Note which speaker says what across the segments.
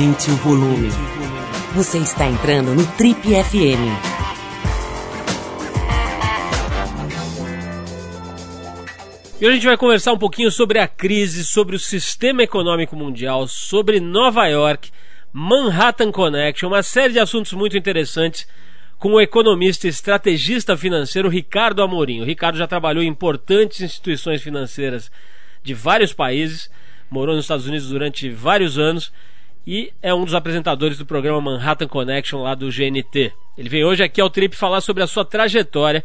Speaker 1: Aumente o volume. Você está entrando no Trip FM.
Speaker 2: E hoje a gente vai conversar um pouquinho sobre a crise, sobre o sistema econômico mundial, sobre Nova York, Manhattan Connection, uma série de assuntos muito interessantes com o economista e estrategista financeiro Ricardo Amorim. O Ricardo já trabalhou em importantes instituições financeiras de vários países, morou nos Estados Unidos durante vários anos e é um dos apresentadores do programa Manhattan Connection lá do GNT. Ele vem hoje aqui ao Trip falar sobre a sua trajetória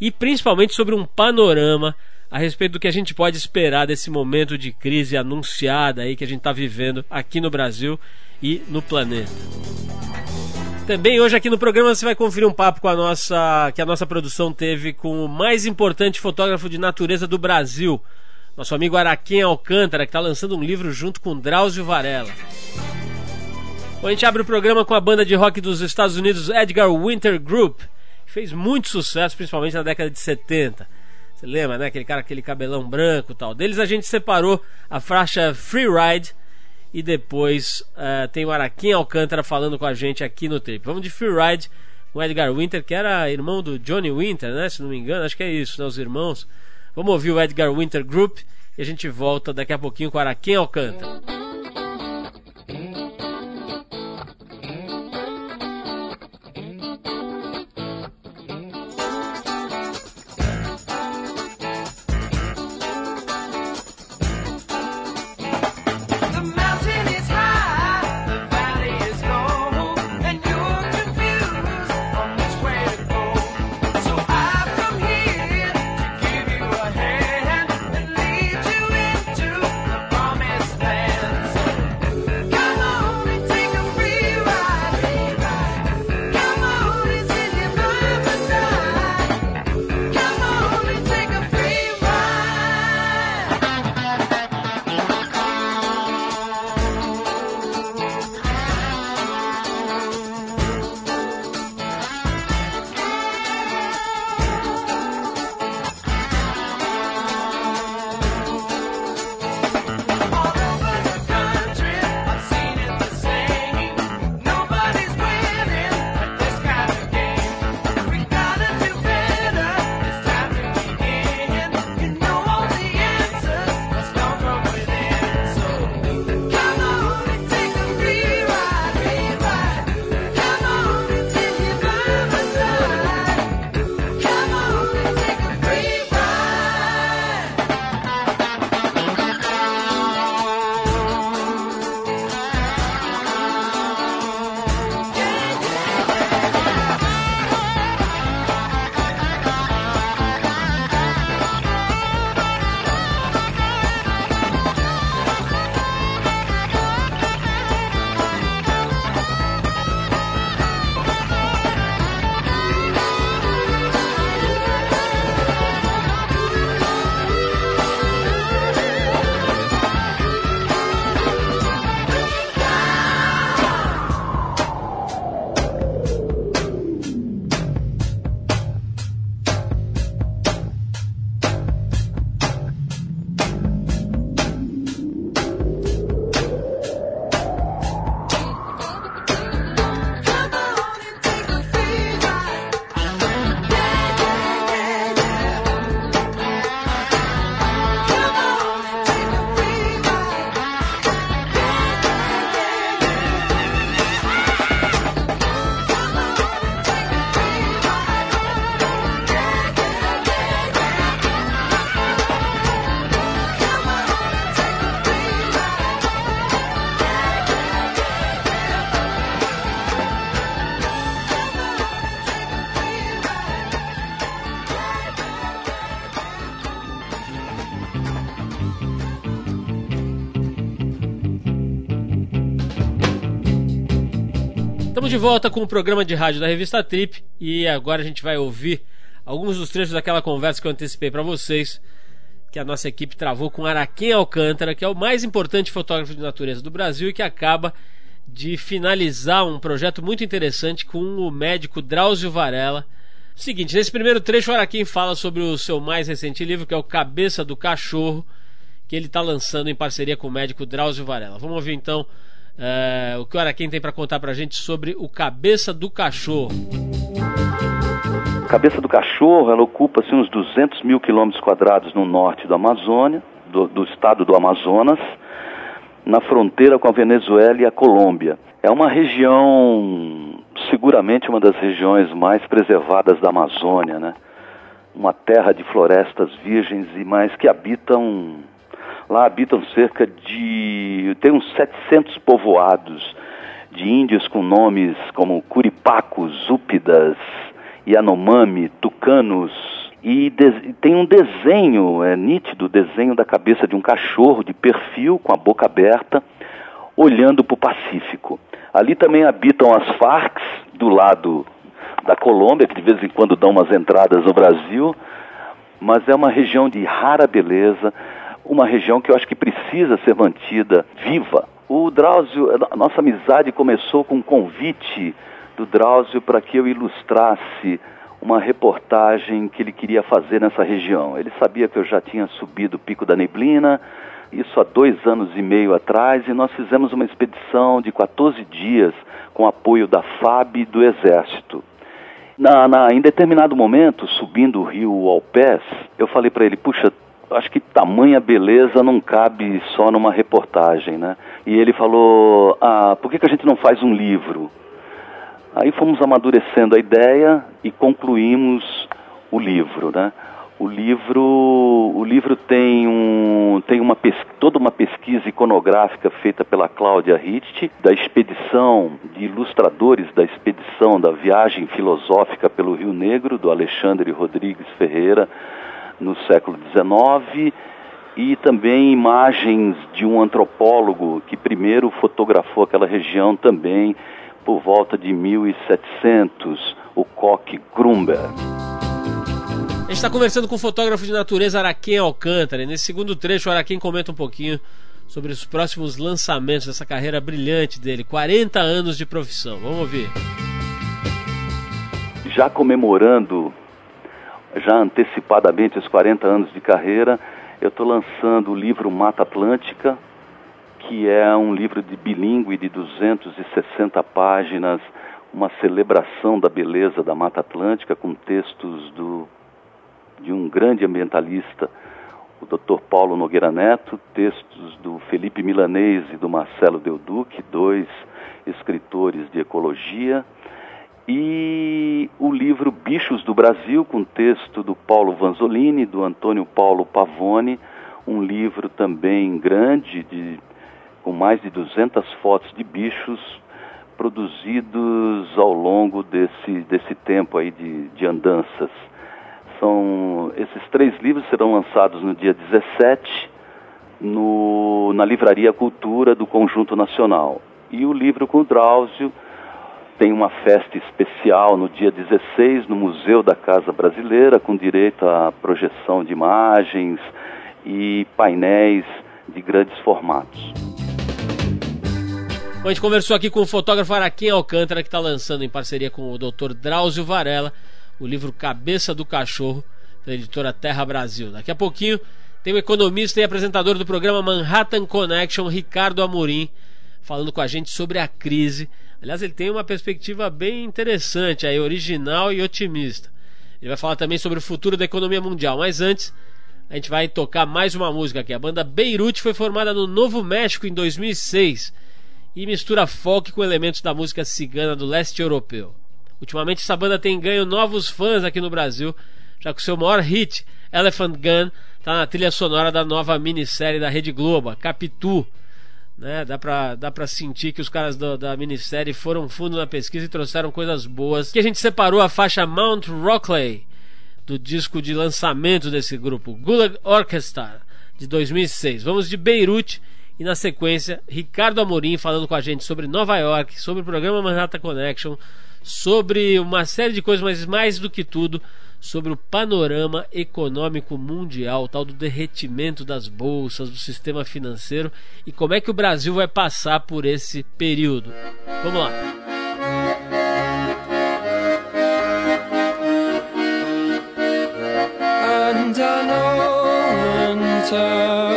Speaker 2: e principalmente sobre um panorama a respeito do que a gente pode esperar desse momento de crise anunciada aí que a gente está vivendo aqui no Brasil e no planeta. Também hoje aqui no programa você vai conferir um papo com a nossa que a nossa produção teve com o mais importante fotógrafo de natureza do Brasil, nosso amigo Araquém Alcântara, que está lançando um livro junto com Drauzio Varela. Bom, a gente abre o programa com a banda de rock dos Estados Unidos Edgar Winter Group, que fez muito sucesso, principalmente na década de 70. Você lembra, né? Aquele cara, aquele cabelão branco tal. Deles a gente separou a faixa Free Ride e depois uh, tem o Araquim Alcântara falando com a gente aqui no tape. Vamos de Free Ride com Edgar Winter, que era irmão do Johnny Winter, né? Se não me engano, acho que é isso, né? Os irmãos. Vamos ouvir o Edgar Winter Group e a gente volta daqui a pouquinho com Araquém Alcântara. De volta com o programa de rádio da revista Trip e agora a gente vai ouvir alguns dos trechos daquela conversa que eu antecipei para vocês, que a nossa equipe travou com Araquém Alcântara, que é o mais importante fotógrafo de natureza do Brasil e que acaba de finalizar um projeto muito interessante com o médico Drauzio Varela. Seguinte, nesse primeiro trecho o Araquém fala sobre o seu mais recente livro, que é o Cabeça do Cachorro, que ele está lançando em parceria com o médico Drauzio Varela. Vamos ouvir então É, o que o Araquém tem para contar para a gente sobre o Cabeça do Cachorro?
Speaker 3: Cabeça do Cachorro, ela ocupa assim, uns 200 mil quilômetros quadrados no norte da Amazônia, do, do estado do Amazonas, na fronteira com a Venezuela e a Colômbia. É uma região, seguramente uma das regiões mais preservadas da Amazônia, né? Uma terra de florestas virgens e mais que habitam Lá habitam cerca de. tem uns 700 povoados de índios com nomes como Curipacos, Úpidas, Yanomami, Tucanos. E tem um desenho, é nítido, desenho da cabeça de um cachorro de perfil, com a boca aberta, olhando para o Pacífico. Ali também habitam as Farcs, do lado da Colômbia, que de vez em quando dão umas entradas no Brasil, mas é uma região de rara beleza, uma região que eu acho que precisa ser mantida viva. O Drauzio, a nossa amizade começou com um convite do Drauzio para que eu ilustrasse uma reportagem que ele queria fazer nessa região. Ele sabia que eu já tinha subido o Pico da Neblina, isso há dois anos e meio atrás, e nós fizemos uma expedição de 14 dias com apoio da FAB e do Exército. Na, na, em determinado momento, subindo o rio Alpés, eu falei para ele: puxa, acho que tamanha beleza não cabe só numa reportagem, né? E ele falou, ah, por que, que a gente não faz um livro? Aí fomos amadurecendo a ideia e concluímos o livro, né? O livro, o livro tem, um, tem uma toda uma pesquisa iconográfica feita pela Cláudia Ritt, da expedição, de ilustradores da expedição da viagem filosófica pelo Rio Negro, do Alexandre Rodrigues Ferreira, no século XIX e também imagens de um antropólogo que primeiro fotografou aquela região também por volta de 1700, o Koch Grumber.
Speaker 2: A gente está conversando com o fotógrafo de natureza Araquém Alcântara. E nesse segundo trecho, o Araquém comenta um pouquinho sobre os próximos lançamentos dessa carreira brilhante dele. 40 anos de profissão. Vamos ouvir.
Speaker 3: Já comemorando já antecipadamente os 40 anos de carreira, eu estou lançando o livro Mata Atlântica, que é um livro de bilíngue de 260 páginas, uma celebração da beleza da Mata Atlântica com textos do, de um grande ambientalista, o Dr. Paulo Nogueira Neto, textos do Felipe Milanês e do Marcelo Deuduc, dois escritores de ecologia e o livro Bichos do Brasil, com texto do Paulo Vanzolini, do Antônio Paulo Pavone, um livro também grande, de, com mais de 200 fotos de bichos produzidos ao longo desse, desse tempo aí de, de andanças. São, esses três livros serão lançados no dia 17 no, na Livraria Cultura do Conjunto Nacional. E o livro com o Drauzio tem uma festa especial no dia 16 no Museu da Casa Brasileira, com direito à projeção de imagens e painéis de grandes formatos.
Speaker 2: Bom, a gente conversou aqui com o fotógrafo Araquém Alcântara, que está lançando em parceria com o Dr. Drauzio Varela o livro Cabeça do Cachorro, da editora Terra Brasil. Daqui a pouquinho tem o economista e apresentador do programa Manhattan Connection, Ricardo Amorim, falando com a gente sobre a crise Aliás, ele tem uma perspectiva bem interessante, aí, original e otimista. Ele vai falar também sobre o futuro da economia mundial. Mas antes, a gente vai tocar mais uma música aqui. A banda Beirute foi formada no Novo México em 2006 e mistura folk com elementos da música cigana do leste europeu. Ultimamente, essa banda tem ganho novos fãs aqui no Brasil, já que o seu maior hit, Elephant Gun, está na trilha sonora da nova minissérie da Rede Globo, Capitu né? Dá pra, dá pra sentir que os caras do, da minissérie foram fundo na pesquisa e trouxeram coisas boas. Que a gente separou a faixa Mount Rockley do disco de lançamento desse grupo, Gulag Orchestra, de 2006. Vamos de Beirute e na sequência Ricardo Amorim falando com a gente sobre Nova York, sobre o programa Manhattan Connection, sobre uma série de coisas, mas mais do que tudo sobre o panorama econômico mundial, tal do derretimento das bolsas, do sistema financeiro e como é que o Brasil vai passar por esse período. Vamos lá. Know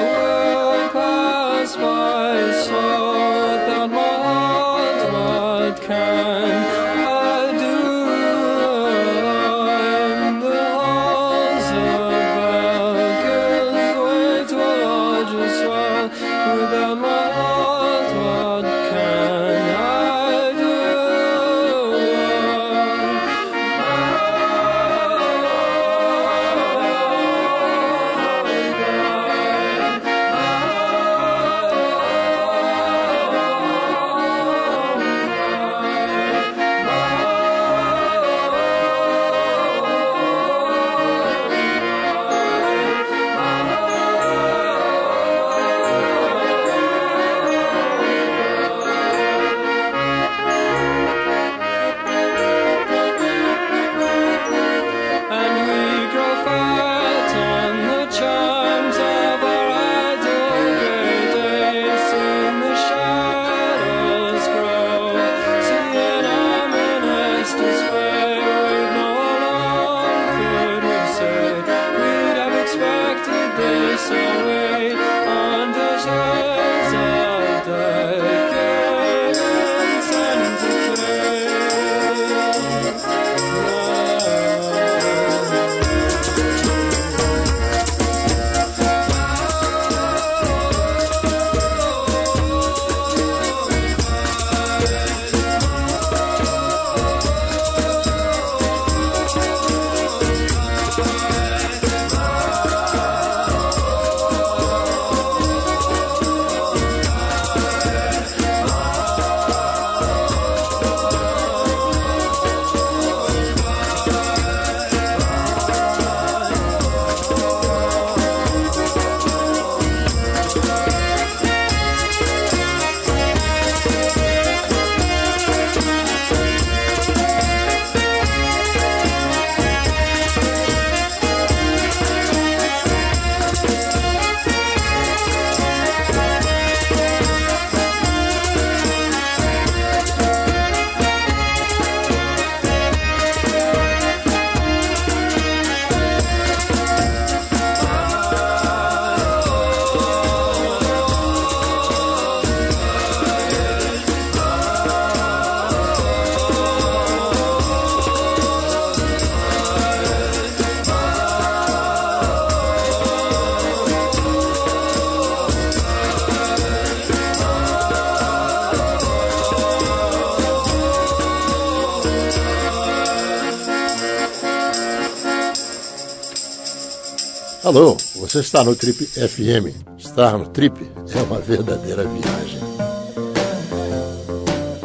Speaker 4: você está no Trip FM. Estar no Trip é uma verdadeira viagem.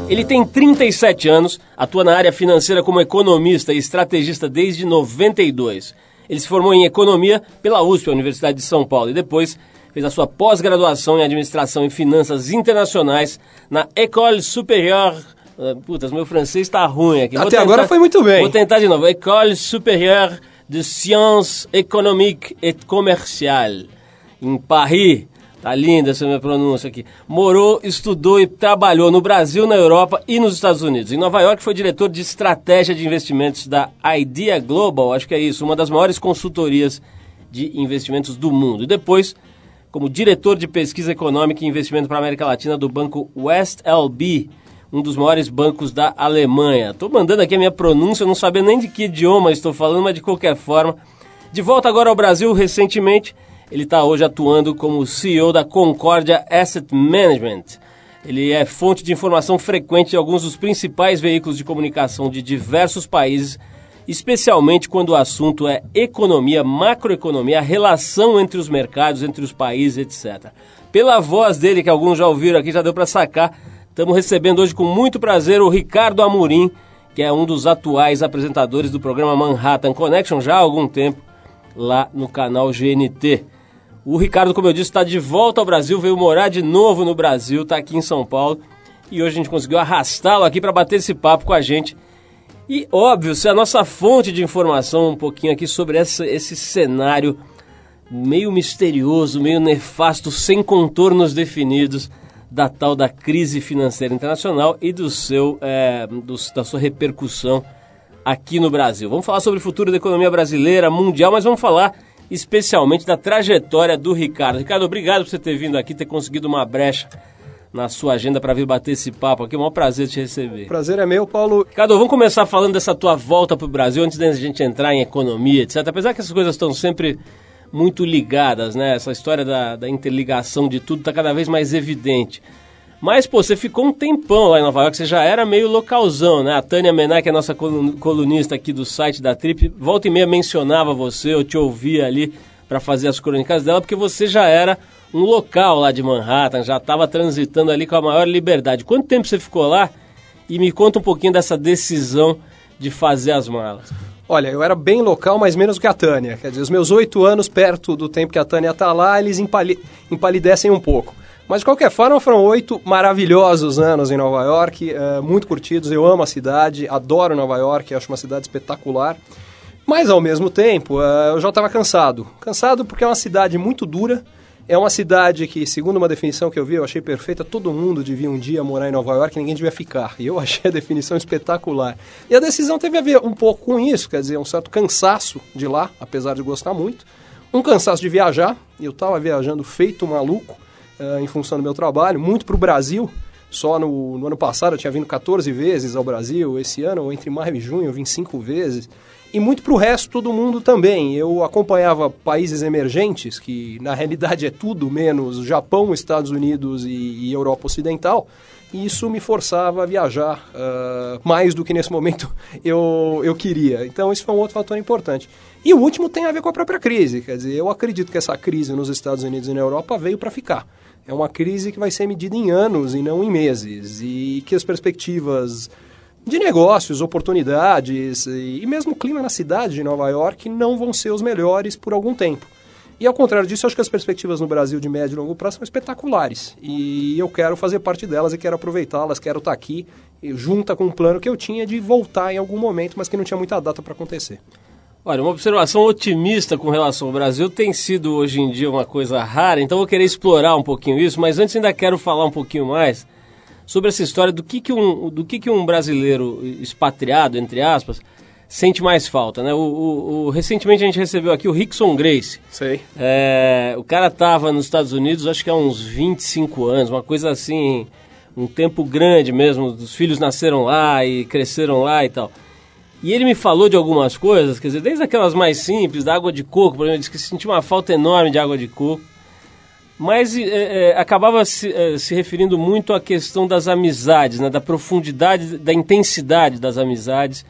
Speaker 2: Ele tem 37 anos, atua na área financeira como economista e estrategista desde 92. Ele se formou em economia pela USP, a Universidade de São Paulo, e depois fez a sua pós-graduação em administração e finanças internacionais na École Supérieure Uh, Putas, meu francês está ruim aqui.
Speaker 5: Até tentar, agora foi muito bem.
Speaker 2: Vou tentar de novo. École Supérieure de Sciences Économiques et Commerciales, em Paris. Tá linda essa minha pronúncia aqui. Morou, estudou e trabalhou no Brasil, na Europa e nos Estados Unidos. Em Nova York foi diretor de estratégia de investimentos da Idea Global, acho que é isso, uma das maiores consultorias de investimentos do mundo. E depois, como diretor de pesquisa econômica e investimento para a América Latina do banco West LB, um dos maiores bancos da Alemanha. Estou mandando aqui a minha pronúncia, não sabendo nem de que idioma estou falando, mas de qualquer forma. De volta agora ao Brasil recentemente, ele está hoje atuando como CEO da Concordia Asset Management. Ele é fonte de informação frequente de alguns dos principais veículos de comunicação de diversos países, especialmente quando o assunto é economia, macroeconomia, a relação entre os mercados, entre os países, etc. Pela voz dele, que alguns já ouviram aqui, já deu para sacar, Estamos recebendo hoje com muito prazer o Ricardo Amorim, que é um dos atuais apresentadores do programa Manhattan Connection já há algum tempo lá no canal GNT. O Ricardo, como eu disse, está de volta ao Brasil, veio morar de novo no Brasil, está aqui em São Paulo e hoje a gente conseguiu arrastá-lo aqui para bater esse papo com a gente. E óbvio, se a nossa fonte de informação um pouquinho aqui sobre essa, esse cenário meio misterioso, meio nefasto, sem contornos definidos da tal da crise financeira internacional e do seu, é, do, da sua repercussão aqui no Brasil. Vamos falar sobre o futuro da economia brasileira, mundial, mas vamos falar especialmente da trajetória do Ricardo. Ricardo, obrigado por você ter vindo aqui, ter conseguido uma brecha na sua agenda para vir bater esse papo aqui. É um maior prazer te receber.
Speaker 5: Prazer é meu, Paulo.
Speaker 2: Ricardo, vamos começar falando dessa tua volta para o Brasil antes da gente entrar em economia, etc. Apesar que essas coisas estão sempre muito ligadas, né? Essa história da, da interligação de tudo está cada vez mais evidente. Mas, pô, você ficou um tempão lá em Nova York, você já era meio localzão, né? A Tânia Menar, que é nossa colunista aqui do site da Trip, volta e meia mencionava você, eu te ouvia ali para fazer as crônicas dela, porque você já era um local lá de Manhattan, já estava transitando ali com a maior liberdade. Quanto tempo você ficou lá? E me conta um pouquinho dessa decisão de fazer as malas.
Speaker 5: Olha, eu era bem local, mas menos do que a Tânia. Quer dizer, os meus oito anos perto do tempo que a Tânia está lá, eles empali empalidecem um pouco. Mas de qualquer forma, foram oito maravilhosos anos em Nova York, uh, muito curtidos. Eu amo a cidade, adoro Nova York, acho uma cidade espetacular. Mas ao mesmo tempo, uh, eu já estava cansado. Cansado porque é uma cidade muito dura. É uma cidade que, segundo uma definição que eu vi, eu achei perfeita, todo mundo devia um dia morar em Nova York, ninguém devia ficar. E eu achei a definição espetacular. E a decisão teve a ver um pouco com isso, quer dizer, um certo cansaço de lá, apesar de gostar muito. Um cansaço de viajar, eu estava viajando feito maluco, uh, em função do meu trabalho, muito para o Brasil. Só no, no, ano passado eu tinha vindo 14 vezes ao Brasil, esse ano, entre maio e junho, eu vim cinco vezes e muito para o resto do mundo também. Eu acompanhava países emergentes, que na realidade é tudo menos Japão, Estados Unidos e, e Europa Ocidental, e isso me forçava a viajar uh, mais do que nesse momento eu, eu queria. Então, isso foi um outro fator importante. E o último tem a ver com a própria crise. Quer dizer, eu acredito que essa crise nos Estados Unidos e na Europa veio para ficar. É uma crise que vai ser medida em anos e não em meses, e que as perspectivas de negócios, oportunidades e mesmo o clima na cidade de Nova York não vão ser os melhores por algum tempo. E ao contrário disso, acho que as perspectivas no Brasil de médio e longo prazo são espetaculares. E eu quero fazer parte delas e quero aproveitá-las, quero estar aqui, junta com um plano que eu tinha de voltar em algum momento, mas que não tinha muita data para acontecer.
Speaker 2: Olha, uma observação otimista com relação ao Brasil tem sido hoje em dia uma coisa rara, então vou querer explorar um pouquinho isso, mas antes ainda quero falar um pouquinho mais sobre essa história do que, que, um, do que, que um brasileiro expatriado, entre aspas, sente mais falta, né? O, o, o, recentemente a gente recebeu aqui o Rickson Grace.
Speaker 5: Sei.
Speaker 2: É, o cara estava nos Estados Unidos, acho que há uns 25 anos, uma coisa assim, um tempo grande mesmo. Os filhos nasceram lá e cresceram lá e tal. E ele me falou de algumas coisas, quer dizer, desde aquelas mais simples, da água de coco, por exemplo, ele disse que sentia uma falta enorme de água de coco mas é, é, acabava se, é, se, referindo muito à questão das amizades, né, da profundidade, da intensidade das amizades,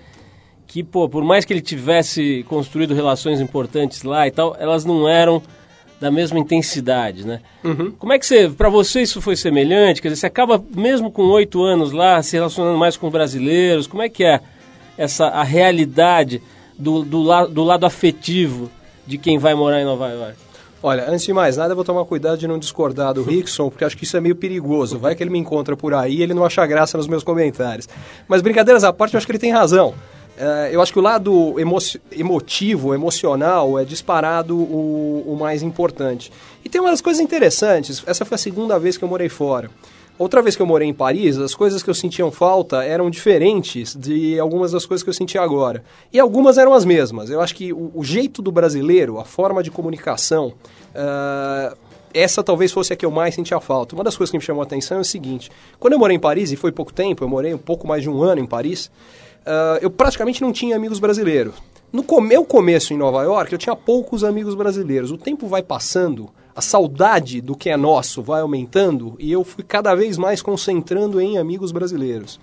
Speaker 2: que, pô, por mais que ele tivesse construído relações importantes lá e tal, elas não eram da mesma intensidade, né?
Speaker 5: Uhum.
Speaker 2: Como é que você, para você isso foi semelhante? Quer dizer, você acaba mesmo com oito anos lá se relacionando mais com brasileiros? Como é que é essa a realidade do, do, la, do lado afetivo de quem vai morar em Nova York?
Speaker 5: Olha, antes de mais nada, eu vou tomar cuidado de não discordar do Rickson, porque acho que isso é meio perigoso. Vai que ele me encontra por aí e ele não acha graça nos meus comentários. Mas brincadeiras à parte, eu acho que ele tem razão. Uh, eu acho que o lado emo emotivo, emocional, é disparado o, o mais importante. E tem umas coisas interessantes. Essa foi a segunda vez que eu morei fora. Outra vez que eu morei em Paris, as coisas que eu sentia falta eram diferentes de algumas das coisas que eu sentia agora. E algumas eram as mesmas. Eu acho que o, o jeito do brasileiro, a forma de comunicação, uh, essa talvez fosse a que eu mais sentia falta. Uma das coisas que me chamou a atenção é o seguinte: quando eu morei em Paris, e foi pouco tempo, eu morei um pouco mais de um ano em Paris, uh, eu praticamente não tinha amigos brasileiros. No meu começo em Nova York, eu tinha poucos amigos brasileiros. O tempo vai passando, a saudade do que é nosso vai aumentando e eu fui cada vez mais concentrando em amigos brasileiros.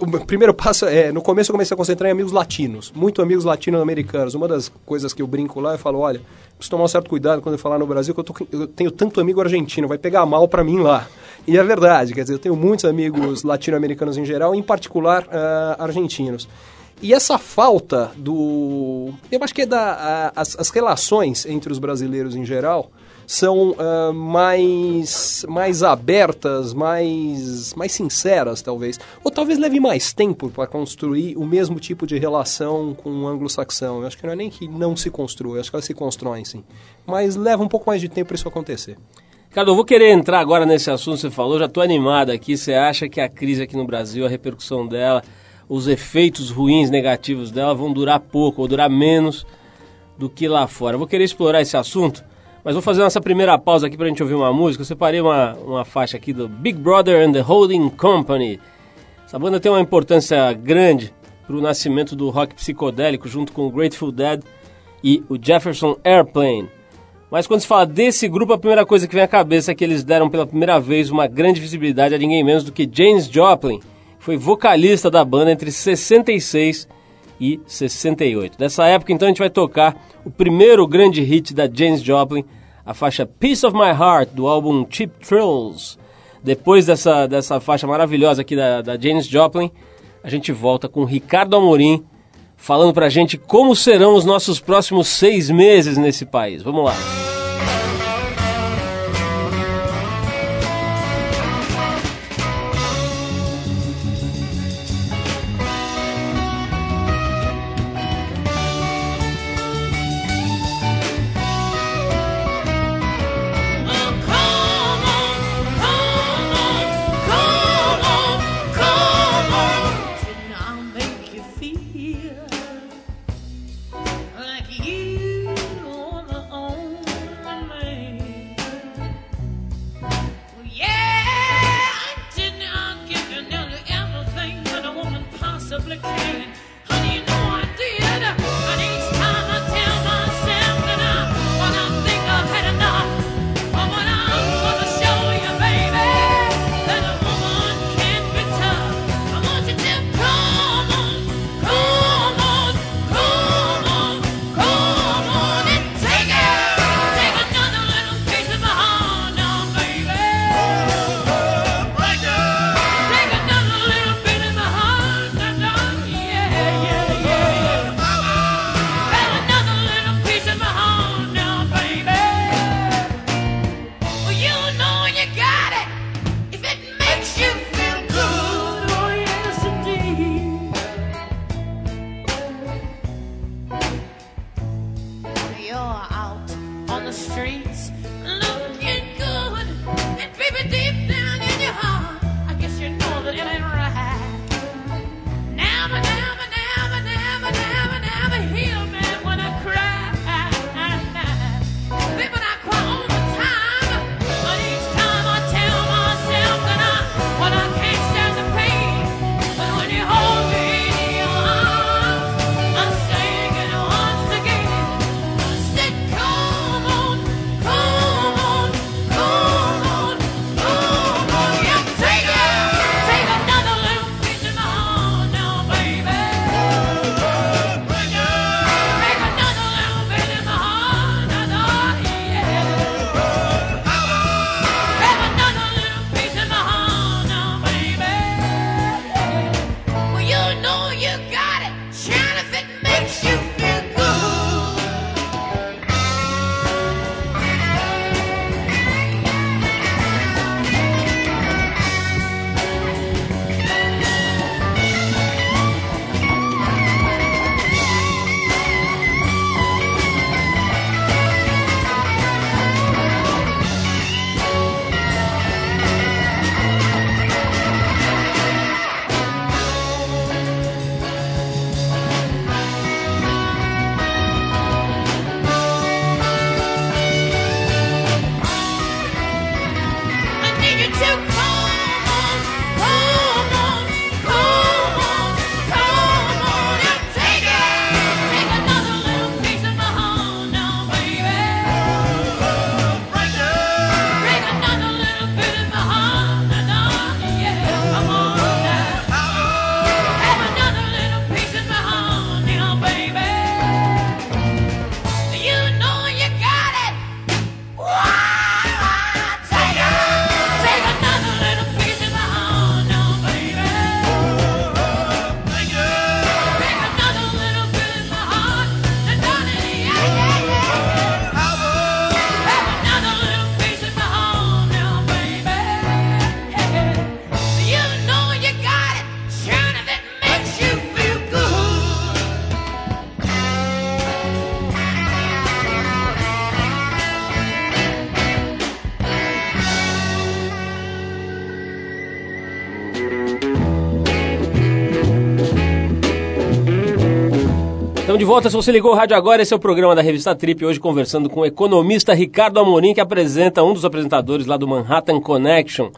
Speaker 5: O primeiro passo é, no começo eu comecei a concentrar em amigos latinos, muito amigos latino-americanos. Uma das coisas que eu brinco lá, eu falo, olha, preciso tomar um certo cuidado quando eu falar no Brasil, que eu, tô, eu tenho tanto amigo argentino, vai pegar mal para mim lá. E é verdade, quer dizer, eu tenho muitos amigos latino-americanos em geral, em particular uh, argentinos. E essa falta do. Eu acho que é da. As, as relações entre os brasileiros em geral são uh, mais, mais abertas, mais, mais sinceras, talvez. Ou talvez leve mais tempo para construir o mesmo tipo de relação com o anglo-saxão. Eu acho que não é nem que não se construa, eu acho que elas se constroem, sim. Mas leva um pouco mais de tempo para isso acontecer.
Speaker 2: Ricardo, eu vou querer entrar agora nesse assunto que você falou, já estou animado aqui. Você acha que a crise aqui no Brasil, a repercussão dela, os efeitos ruins, negativos dela vão durar pouco ou durar menos do que lá fora? Eu vou querer explorar esse assunto mas vou fazer nossa primeira pausa aqui pra gente ouvir uma música. Eu separei uma, uma faixa aqui do Big Brother and the Holding Company. Essa banda tem uma importância grande para o nascimento do rock psicodélico junto com o Grateful Dead e o Jefferson Airplane. Mas quando se fala desse grupo, a primeira coisa que vem à cabeça é que eles deram pela primeira vez uma grande visibilidade a ninguém menos do que James Joplin, que foi vocalista da banda entre 66 e 68. Dessa época, então, a gente vai tocar o primeiro grande hit da James Joplin, a faixa Piece of My Heart, do álbum Cheap Thrills. Depois dessa, dessa faixa maravilhosa aqui da, da James Joplin, a gente volta com Ricardo Amorim falando pra gente como serão os nossos próximos seis meses nesse país. Vamos lá. Estamos de volta, se você ligou o rádio agora, esse é o programa da revista Trip, hoje conversando com o economista Ricardo Amorim, que apresenta um dos apresentadores lá do Manhattan Connection,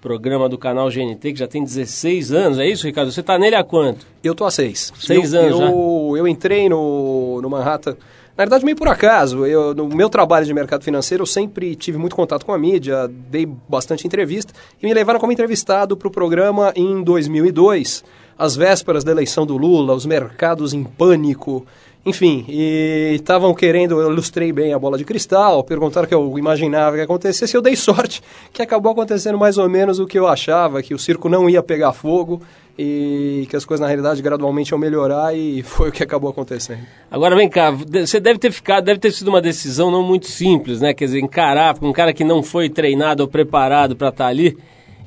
Speaker 2: programa do canal GNT, que já tem 16 anos, é isso, Ricardo? Você está nele há quanto?
Speaker 5: Eu tô há seis.
Speaker 2: Seis
Speaker 5: eu,
Speaker 2: anos
Speaker 5: eu, eu entrei no, no Manhattan, na verdade meio por acaso, eu, no meu trabalho de mercado financeiro eu sempre tive muito contato com a mídia, dei bastante entrevista, e me levaram como entrevistado para o programa em 2002, às vésperas da eleição do Lula, os mercados em pânico, enfim, e estavam querendo, eu ilustrei bem a bola de cristal, perguntaram o que eu imaginava que acontecesse, eu dei sorte que acabou acontecendo mais ou menos o que eu achava, que o circo não ia pegar fogo e que as coisas na realidade gradualmente iam melhorar e foi o que acabou acontecendo.
Speaker 2: Agora vem cá, você deve ter ficado, deve ter sido uma decisão não muito simples, né? Quer dizer, encarar, um cara que não foi treinado ou preparado para estar tá ali,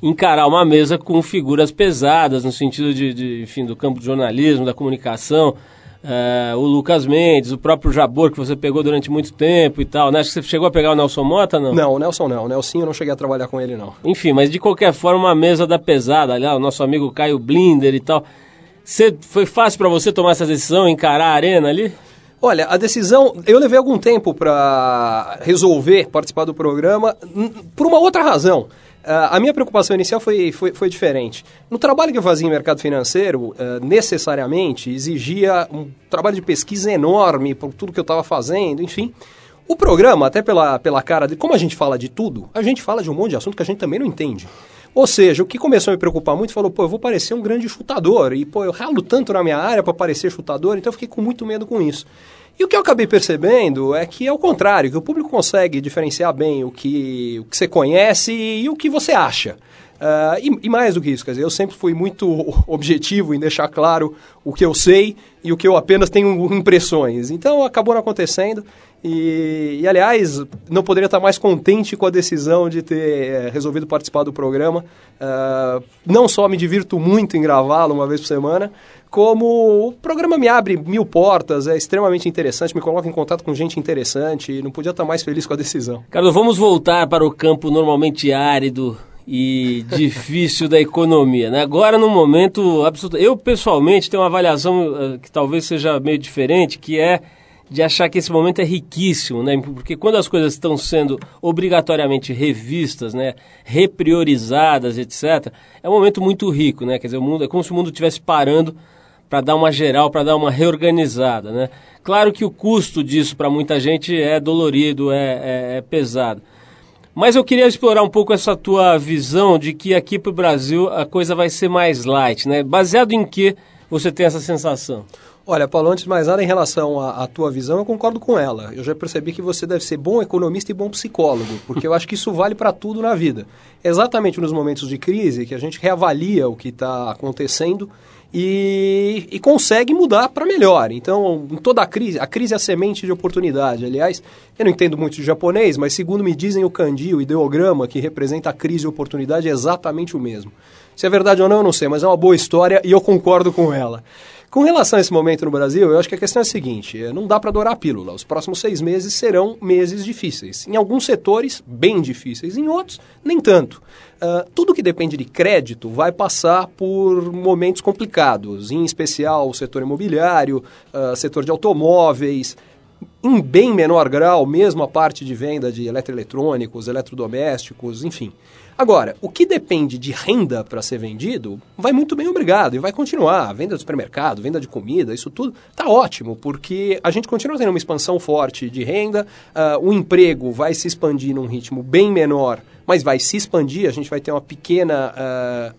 Speaker 2: encarar uma mesa com figuras pesadas, no sentido de, de enfim, do campo de jornalismo, da comunicação. Uh, o Lucas Mendes, o próprio Jabor, que você pegou durante muito tempo e tal, né? Acho que você chegou a pegar o Nelson Mota, não?
Speaker 5: Não, o Nelson não. O Nelson eu não cheguei a trabalhar com ele, não.
Speaker 2: Enfim, mas de qualquer forma, uma mesa da pesada, aliás, o nosso amigo Caio Blinder e tal. Você, foi fácil para você tomar essa decisão, encarar a arena ali?
Speaker 5: Olha, a decisão, eu levei algum tempo para resolver participar do programa, por uma outra razão. Uh, a minha preocupação inicial foi, foi, foi, diferente. No trabalho que eu fazia em mercado financeiro, uh, necessariamente exigia um trabalho de pesquisa enorme por tudo que eu estava fazendo, enfim. O programa, até pela, pela cara de como a gente fala de tudo, a gente fala de um monte de assunto que a gente também não entende. Ou seja, o que começou a me preocupar muito, falou, pô, eu vou parecer um grande chutador, e pô, eu ralo tanto na minha área para parecer chutador, então eu fiquei com muito medo com isso. E o que eu acabei percebendo é que é o contrário, que o público consegue diferenciar bem o que, o que você conhece e o que você acha. Uh, e, e, mais do que isso, quer dizer, eu sempre fui muito objetivo em deixar claro o que eu sei e o que eu apenas tenho impressões. Então acabou não acontecendo. E, e, aliás, não poderia estar mais contente com a decisão de ter é, resolvido participar do programa. Uh, não só me divirto muito em gravá-lo uma vez por semana, como o programa me abre mil portas, é extremamente interessante, me coloca em contato com gente interessante e não podia estar mais feliz com a decisão.
Speaker 2: Carlos, vamos voltar para o campo normalmente árido e difícil da economia. Né? Agora, no momento absoluto, eu pessoalmente tenho uma avaliação uh, que talvez seja meio diferente, que é de achar que esse momento é riquíssimo, né? Porque quando as coisas estão sendo obrigatoriamente revistas, né, repriorizadas, etc, é um momento muito rico, né? Quer dizer, o mundo é como se o mundo estivesse parando para dar uma geral, para dar uma reorganizada, né? Claro que o custo disso para muita gente é dolorido, é, é, é pesado. Mas eu queria explorar um pouco essa tua visão de que aqui para o Brasil a coisa vai ser mais light, né? Baseado em que você tem essa sensação?
Speaker 5: Olha, Paulo, antes de mais nada, em relação à, à, tua visão, eu concordo com ela. Eu já percebi que você deve ser bom economista e bom psicólogo, porque eu acho que isso vale para tudo na vida. Exatamente nos momentos de crise que a gente reavalia o que está acontecendo e, e consegue mudar para melhor. Então, em toda a crise, a crise é a semente de oportunidade. Aliás, eu não entendo muito de japonês, mas segundo me dizem o kanji, o ideograma que representa a crise e oportunidade é exatamente o mesmo. Se é verdade ou não, eu não sei, mas é uma boa história e eu concordo com ela. Com relação a esse momento no Brasil, eu acho que a questão é a seguinte: não dá para adorar a pílula. Os próximos seis meses serão meses difíceis. Em alguns setores, bem difíceis. Em outros, nem tanto. Uh, tudo que depende de crédito vai passar por momentos complicados, em especial o setor imobiliário, uh, setor de automóveis, em bem menor grau, mesmo a parte de venda de eletroeletrônicos, eletrodomésticos, enfim. Agora, o que depende de renda para ser vendido, vai muito bem obrigado e vai continuar. Venda de supermercado, venda de comida, isso tudo está ótimo, porque a gente continua tendo uma expansão forte de renda, uh, o emprego vai se expandir num ritmo bem menor mas vai se expandir. A gente vai ter uma pequena.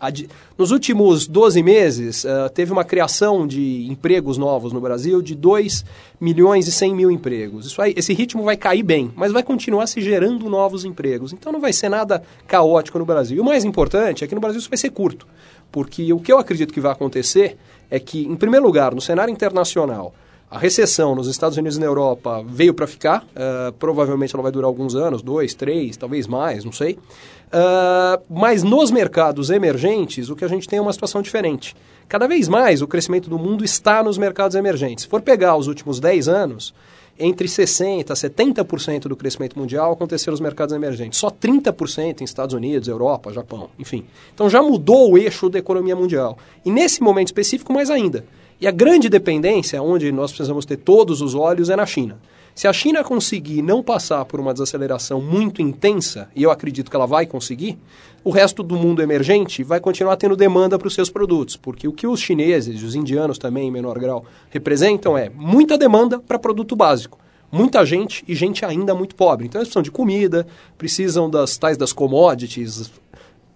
Speaker 5: Uh, nos últimos 12 meses, uh, teve uma criação de empregos novos no Brasil de 2 milhões e 100 mil empregos. Isso aí, esse ritmo vai cair bem, mas vai continuar se gerando novos empregos. Então não vai ser nada caótico no Brasil. E o mais importante é que no Brasil isso vai ser curto, porque o que eu acredito que vai acontecer é que, em primeiro lugar, no cenário internacional, a recessão nos Estados Unidos e na Europa veio para ficar. Uh, provavelmente ela vai durar alguns anos, dois, três, talvez mais, não sei. Uh, mas nos mercados emergentes, o que a gente tem é uma situação diferente. Cada vez mais o crescimento do mundo está nos mercados emergentes. Se for pegar os últimos 10 anos, entre 60% a 70% do crescimento mundial aconteceu nos mercados emergentes. Só 30% em Estados Unidos, Europa, Japão, enfim. Então já mudou o eixo da economia mundial. E nesse momento específico, mais ainda. E a grande dependência, onde nós precisamos ter todos os olhos, é na China. Se a China conseguir não passar por uma desaceleração muito intensa, e eu acredito que ela vai conseguir, o resto do mundo emergente vai continuar tendo demanda para os seus produtos, porque o que os chineses, os indianos também em menor grau, representam é muita demanda para produto básico. Muita gente e gente ainda muito pobre. Então eles precisam de comida, precisam das tais das commodities,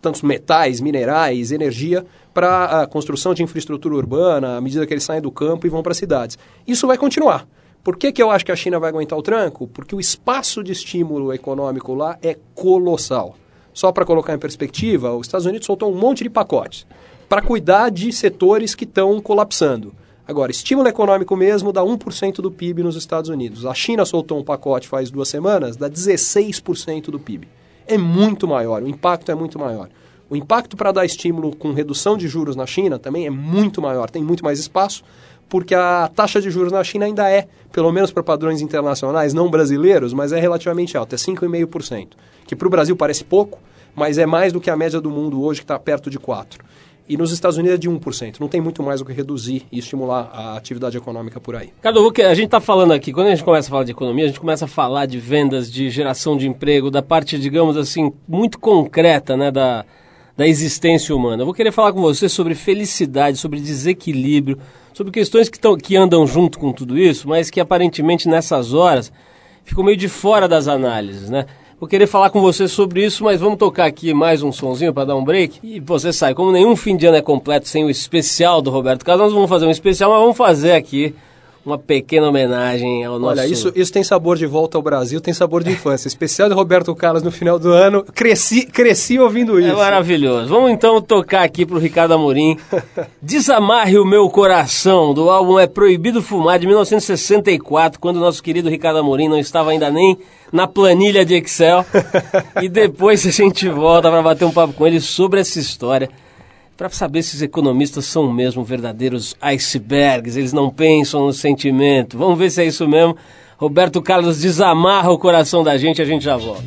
Speaker 5: tantos metais, minerais, energia, para a construção de infraestrutura urbana, à medida que eles saem do campo e vão para cidades. Isso vai continuar. Por que, que eu acho que a China vai aguentar o tranco? Porque o espaço de estímulo econômico lá é colossal. Só para colocar em perspectiva, os Estados Unidos soltou um monte de pacotes para cuidar de setores que estão colapsando. Agora, estímulo econômico mesmo dá 1% do PIB nos Estados Unidos. A China soltou um pacote faz duas semanas, dá 16% do PIB. É muito maior, o impacto é muito maior. O impacto para dar estímulo com redução de juros na China também é muito maior, tem muito mais espaço, porque a taxa de juros na China ainda é, pelo menos para padrões internacionais, não brasileiros, mas é relativamente alta, é 5,5% que para o Brasil parece pouco, mas é mais do que a média do mundo hoje, que está perto de 4%. E nos Estados Unidos é de 1%. Não tem muito mais o que reduzir e estimular a atividade econômica por aí.
Speaker 2: Cadu, a gente está falando aqui, quando a gente começa a falar de economia, a gente começa a falar de vendas, de geração de emprego, da parte, digamos assim, muito concreta né, da, da existência humana. Eu vou querer falar com você sobre felicidade, sobre desequilíbrio, sobre questões que, tão, que andam junto com tudo isso, mas que aparentemente nessas horas ficam meio de fora das análises, né? Vou querer falar com você sobre isso, mas vamos tocar aqui mais um sonzinho para dar um break. E você sai, como nenhum fim de ano é completo sem o especial do Roberto Carlos, nós vamos fazer um especial, mas vamos fazer aqui uma pequena homenagem ao nosso...
Speaker 5: Olha, isso, isso tem sabor de volta ao Brasil, tem sabor de infância. Especial de Roberto Carlos no final do ano. Cresci, cresci ouvindo isso. É
Speaker 2: maravilhoso. Vamos então tocar aqui pro Ricardo Amorim. Desamarre o meu coração, do álbum É Proibido Fumar, de 1964, quando o nosso querido Ricardo Amorim não estava ainda nem na planilha de Excel. e depois a gente volta para bater um papo com ele sobre essa história para saber se os economistas são mesmo verdadeiros icebergs, eles não pensam no sentimento. Vamos ver se é isso mesmo. Roberto Carlos desamarra o coração da gente, a gente já volta.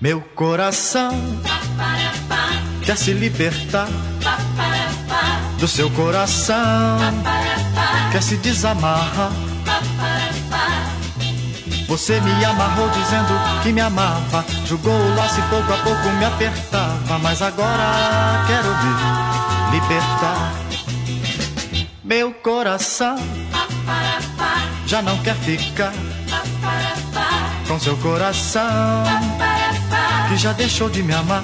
Speaker 6: Meu coração quer se libertar do seu coração, quer se desamarrar você me amarrou dizendo que me amava. Jogou o laço e pouco a pouco me apertava. Mas agora quero me libertar. Meu coração já não quer ficar com seu coração que já deixou de me amar.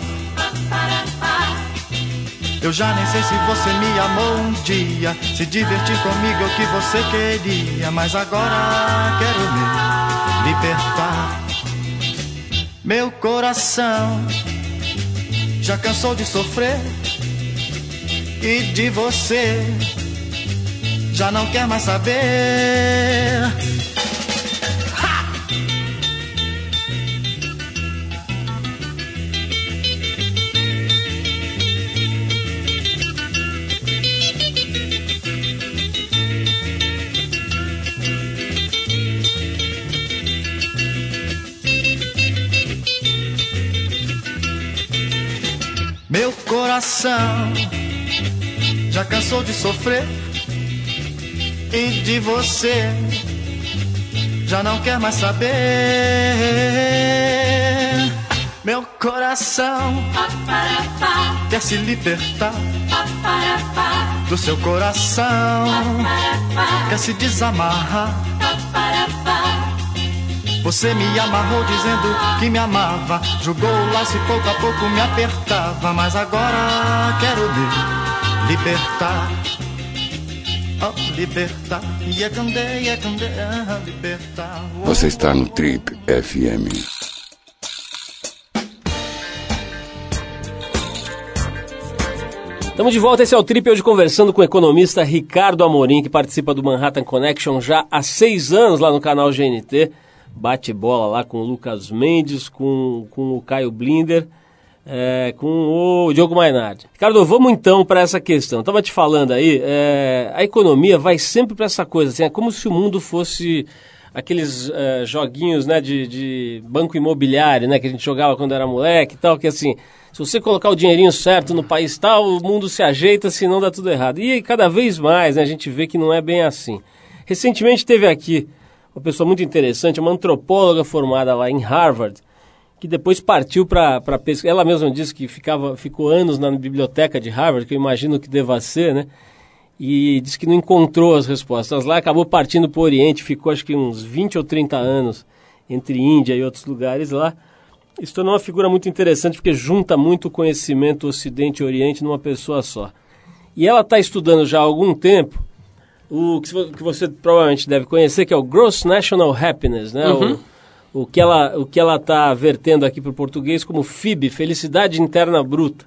Speaker 6: Eu já nem sei se você me amou um dia, se divertir comigo é o que você queria, mas agora quero me libertar. Meu coração já cansou de sofrer e de você já não quer mais saber. Coração já cansou de sofrer e de você já não quer mais saber. Meu coração quer se libertar do seu coração, quer se desamarrar você me amarrou dizendo que me amava. Jogou o laço e pouco a pouco me apertava. Mas agora quero me libertar. Oh, libertar. libertar.
Speaker 7: Você está no Trip FM.
Speaker 2: Estamos de volta, esse é o Trip, hoje conversando com o economista Ricardo Amorim, que participa do Manhattan Connection já há seis anos lá no canal GNT bate-bola lá com o Lucas Mendes, com, com o Caio Blinder, é, com o Diogo Mainardi. Ricardo, vamos então para essa questão. Estava te falando aí, é, a economia vai sempre para essa coisa, assim, é como se o mundo fosse aqueles uh, joguinhos né, de, de, banco imobiliário, né, que a gente jogava quando era moleque e tal, que assim, se você colocar o dinheirinho certo no país tal, o mundo se ajeita, senão dá tudo errado. E cada vez mais né, a gente vê que não é bem assim. Recentemente teve aqui uma pessoa muito interessante, uma antropóloga formada lá em Harvard, que depois partiu para pesquisa. Ela mesma disse que ficava, ficou anos na biblioteca de Harvard, que eu imagino que deva ser, né? E disse que não encontrou as respostas lá, acabou partindo para o Oriente, ficou acho que uns 20 ou 30 anos entre Índia e outros lugares lá. Isso tornou uma figura muito interessante porque junta muito conhecimento Ocidente e Oriente numa pessoa só. E ela está estudando já há algum tempo o que você provavelmente deve conhecer, que é o Gross National Happiness, né? Uhum. O, o que ela o que ela está vertendo aqui para o português como FIB, Felicidade Interna Bruta,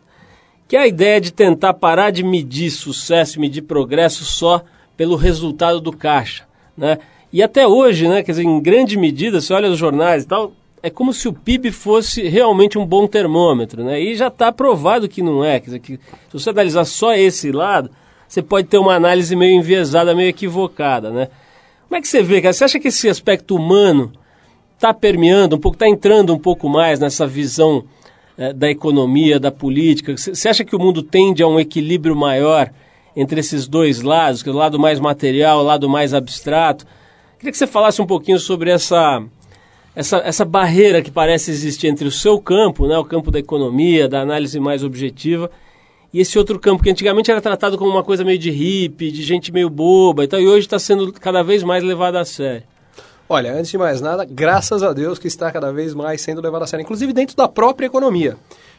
Speaker 2: que é a ideia de tentar parar de medir sucesso, medir progresso só pelo resultado do caixa, né? E até hoje, né, quer dizer, em grande medida, você olha os jornais e tal, é como se o PIB fosse realmente um bom termômetro, né? E já está provado que não é, quer dizer, que se você analisar só esse lado, você pode ter uma análise meio enviesada, meio equivocada, né? Como é que você vê, cara? Você acha que esse aspecto humano está permeando um pouco, está entrando um pouco mais nessa visão é, da economia, da política? Você acha que o mundo tende a um equilíbrio maior entre esses dois lados, que é o lado mais material, o lado mais abstrato? Queria que você falasse um pouquinho sobre essa, essa, essa barreira que parece existir entre o seu campo, né, o campo da economia, da análise mais objetiva, e esse outro campo que antigamente era tratado como uma coisa meio de hippie, de gente meio boba e tal, e hoje está sendo cada vez mais levado a sério.
Speaker 5: Olha, antes de mais nada, graças a Deus que está cada vez mais sendo levado a sério, inclusive dentro da própria economia.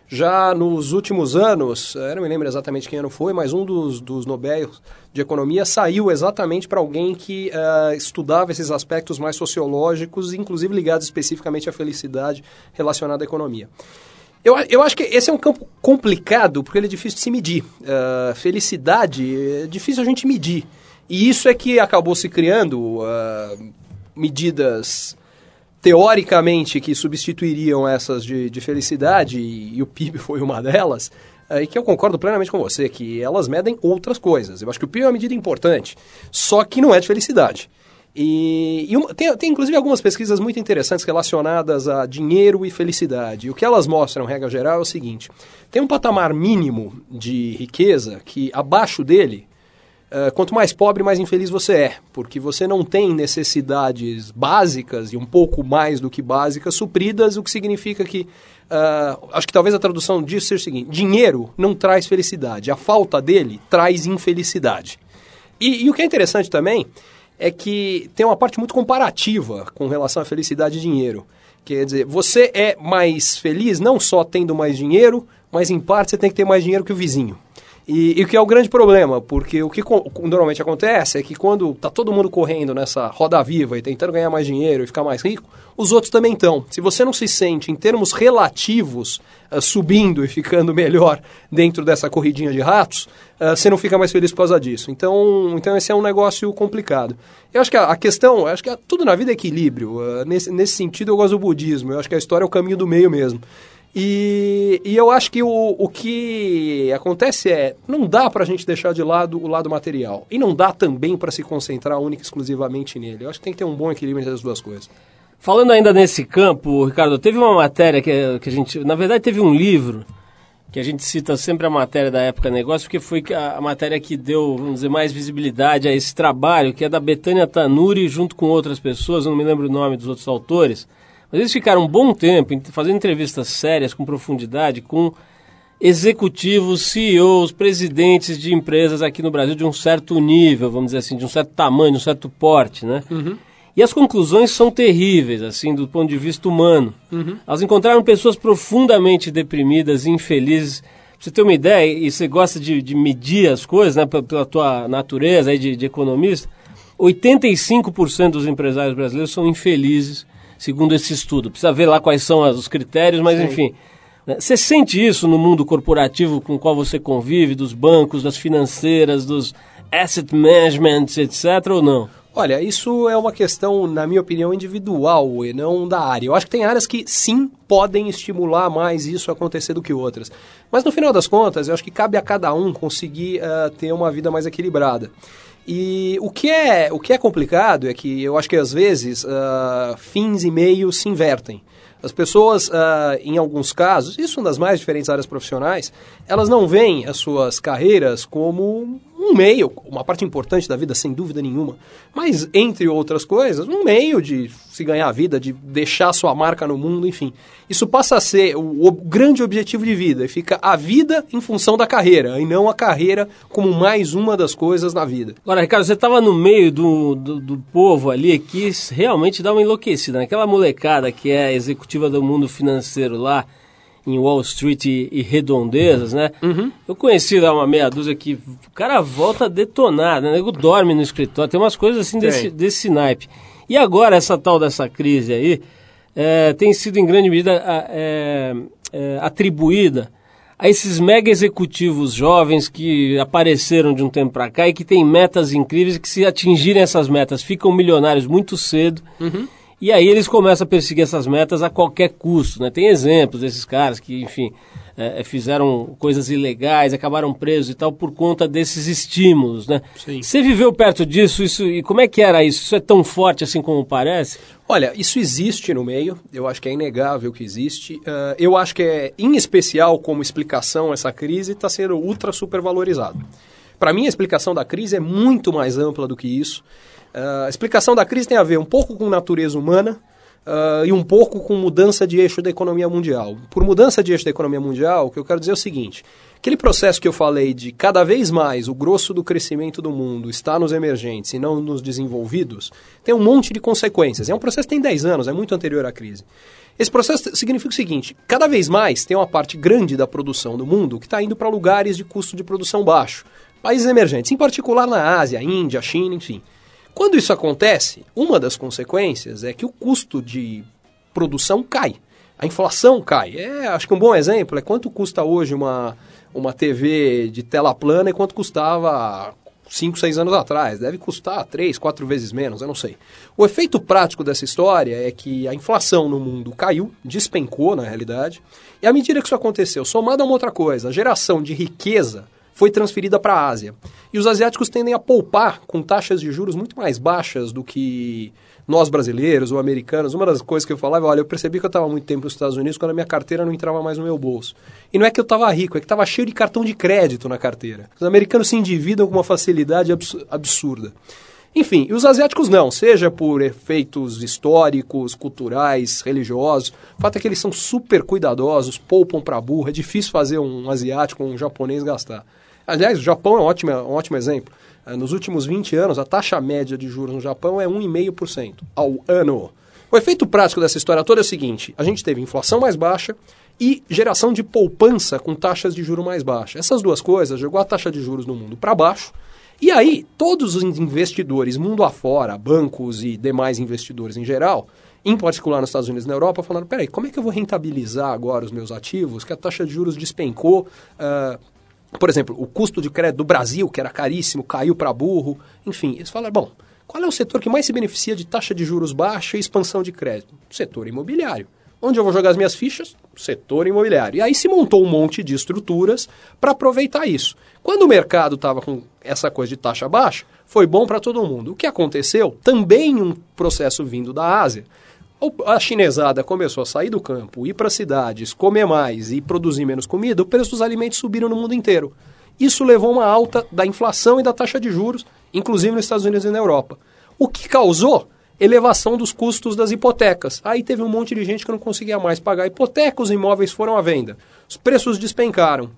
Speaker 5: Já nos últimos anos, eu não me lembro exatamente quem ano foi, mas um dos, dos Nobel de Economia saiu exatamente para alguém que uh, estudava esses aspectos mais sociológicos, inclusive ligados especificamente à felicidade relacionada à economia. Eu, eu acho que esse é um campo complicado, porque ele é difícil de se medir. Uh, felicidade é difícil a gente medir. E isso é que acabou se criando uh, medidas teoricamente que substituiriam essas de, de felicidade, e, e, o PIB foi uma delas, uh, e que eu concordo plenamente com você, que elas medem outras coisas. Eu acho que o PIB é uma medida importante, só que não é de felicidade. E, e tem, tem inclusive algumas pesquisas muito interessantes relacionadas a dinheiro e felicidade. E o que elas mostram, regra geral, é o seguinte: tem um patamar mínimo de riqueza que abaixo dele Uh, quanto mais pobre, mais infeliz você é, porque você não tem necessidades básicas e um pouco mais do que básicas supridas, o que significa que, uh, acho que talvez a tradução disso seja o seguinte: dinheiro não traz felicidade, a falta dele traz infelicidade. E, e o que é interessante também é que tem uma parte muito comparativa com relação à felicidade e dinheiro. Quer dizer, você é mais feliz não só tendo mais dinheiro, mas em parte você tem que ter mais dinheiro que o vizinho. E, o que é o grande problema, porque o que normalmente acontece é que quando está todo mundo correndo nessa roda viva e tentando ganhar mais dinheiro e ficar mais rico, os outros também estão. Se você não se sente, em termos relativos, uh, subindo e ficando melhor dentro dessa corridinha de ratos, uh, você não fica mais feliz por causa disso. Então, então esse é um negócio complicado. Eu acho que a, a questão, acho que a, tudo na vida é equilíbrio. Uh, nesse, nesse sentido, eu gosto do budismo. Eu acho que a história é o caminho do meio mesmo. E, e eu acho que o, o que acontece é, não dá para a gente deixar de lado o lado material. E não dá também para se concentrar única e exclusivamente nele. Eu acho que tem que ter um bom equilíbrio entre as duas coisas.
Speaker 2: Falando ainda nesse campo, Ricardo, teve uma matéria que, que a gente. Na verdade, teve um livro que a gente cita sempre a matéria da época negócio, porque foi a, a matéria que deu, vamos dizer, mais visibilidade a esse trabalho, que é da Betânia Tanuri, junto com outras pessoas, eu não me lembro o nome dos outros autores mas eles ficaram um bom tempo fazendo entrevistas sérias, com profundidade, com executivos, CEOs, presidentes de empresas aqui no Brasil de um certo nível, vamos dizer assim, de um certo tamanho, de um certo porte, né? Uhum. E as conclusões são terríveis, assim, do ponto de vista humano. Uhum. Elas encontraram pessoas profundamente deprimidas, infelizes. Pra você ter uma ideia, e você gosta de, de medir as coisas, né, pela tua natureza aí de, de economista, 85% dos empresários brasileiros são infelizes segundo esse estudo. Precisa ver lá quais são os critérios, mas Sim. enfim. Né? Você sente isso no mundo corporativo com o qual você convive, dos bancos, das financeiras, dos asset management, etc., ou não?
Speaker 5: Olha, isso é uma questão, na minha opinião, individual e não da área. Eu acho que tem áreas que sim podem estimular mais isso acontecer do que outras. Mas no final das contas, eu acho que cabe a cada um conseguir uh, ter uma vida mais equilibrada. E o que é, o que é complicado é que eu acho que às vezes uh, fins e meios se invertem. As pessoas, uh, em alguns casos, isso nas mais diferentes áreas profissionais, elas não veem as suas carreiras como um meio, uma parte importante da vida, sem dúvida nenhuma, mas, entre outras coisas, um meio de se ganhar a vida, de deixar sua marca no mundo, enfim. Isso passa a ser o, o grande objetivo de vida, e fica a vida em função da carreira, e não a carreira como mais uma das coisas na vida.
Speaker 2: Agora, Ricardo, você estava no meio do, do, do, povo ali que realmente dá uma enlouquecida, naquela molecada que é executiva do mundo financeiro lá, em Wall Street e, e redondezas, né? Uhum. Eu conheci lá uma meia dúzia que o cara volta detonado, né? O dorme no escritório, tem umas coisas assim desse, desse naipe. E agora, essa tal dessa crise aí, é, tem sido em grande medida é, é, atribuída a esses mega executivos jovens que apareceram de um tempo para cá e que têm metas incríveis e que se atingirem essas metas ficam milionários muito cedo. Uhum. E aí eles começam a perseguir essas metas a qualquer custo, né? Tem exemplos desses caras que, enfim, é, é, fizeram coisas ilegais, acabaram presos e tal por conta desses estímulos, né? Sim. Você viveu perto disso, isso, e como é que era isso? Isso é tão forte assim como parece?
Speaker 5: Olha, isso existe no meio, eu acho que é inegável que existe. Uh, eu acho que é, em especial, como explicação, essa crise está sendo ultra supervalorizado. Para mim, a explicação da crise é muito mais ampla do que isso. Uh, a explicação da crise tem a ver um pouco com natureza humana uh, e um pouco com mudança de eixo da economia mundial. Por mudança de eixo da economia mundial, o que eu quero dizer é o seguinte: aquele processo que eu falei de cada vez mais o grosso do crescimento do mundo está nos emergentes e não nos desenvolvidos, tem um monte de consequências. É um processo que tem 10 anos, é muito anterior à crise. Esse processo significa o seguinte: cada vez mais tem uma parte grande da produção do mundo que está indo para lugares de custo de produção baixo. Países emergentes, em particular na Ásia, Índia, China, enfim. Quando isso acontece, uma das consequências é que o custo de produção cai. A inflação cai. É, acho que um bom exemplo é quanto custa hoje uma, uma TV de tela plana e quanto custava 5, 6 anos atrás. Deve custar 3, 4 vezes menos, eu não sei. O efeito prático dessa história é que a inflação no mundo caiu, despencou na realidade, e à medida que isso aconteceu, somado a uma outra coisa, a geração de riqueza foi transferida para a Ásia. E os asiáticos tendem a poupar com taxas de juros muito mais baixas do que nós brasileiros ou americanos. Uma das coisas que eu falava, olha, eu percebi que eu estava muito tempo nos Estados Unidos quando a minha carteira não entrava mais no meu bolso. E não é que eu estava rico, é que estava cheio de cartão de crédito na carteira. Os americanos se endividam com uma facilidade absurda. Enfim, e os asiáticos não, seja por efeitos históricos, culturais, religiosos. O fato é que eles são super cuidadosos, poupam para burro. É difícil fazer um asiático ou um japonês gastar. Aliás, o Japão é um ótimo, um ótimo exemplo. Eh, nos últimos 20 anos, a taxa média de juros no Japão é 1,5% ao ano. O efeito prático dessa história toda é o seguinte: a gente teve inflação mais baixa e geração de poupança com taxas de juros mais baixas. Essas duas coisas jogou a taxa de juros no mundo para baixo. E aí, todos os investidores, mundo afora, bancos e demais investidores em geral, em particular nos Estados Unidos e na Europa, falaram: peraí, como é que eu vou rentabilizar agora os meus ativos? Que a taxa de juros despencou. Uh, por exemplo, o custo de crédito do Brasil, que era caríssimo, caiu para burro. Enfim, eles falaram, bom, qual é o setor que mais se beneficia de taxa de juros baixa e expansão de crédito? setor imobiliário. Onde eu vou jogar as minhas fichas? Setor imobiliário. E aí se montou um monte de estruturas para aproveitar isso. Quando o mercado estava com essa coisa de taxa baixa, foi bom para todo mundo. O que aconteceu? Também um processo vindo da Ásia a chinesada começou a sair do campo, ir para cidades, comer mais e produzir menos comida, o preço dos alimentos subiram no mundo inteiro. Isso levou a uma alta da inflação e da taxa de juros, inclusive nos Estados Unidos e na Europa. O que causou elevação dos custos das hipotecas. Aí teve um monte de gente que não conseguia mais pagar hipoteca, os imóveis foram à venda. Os preços despencaram.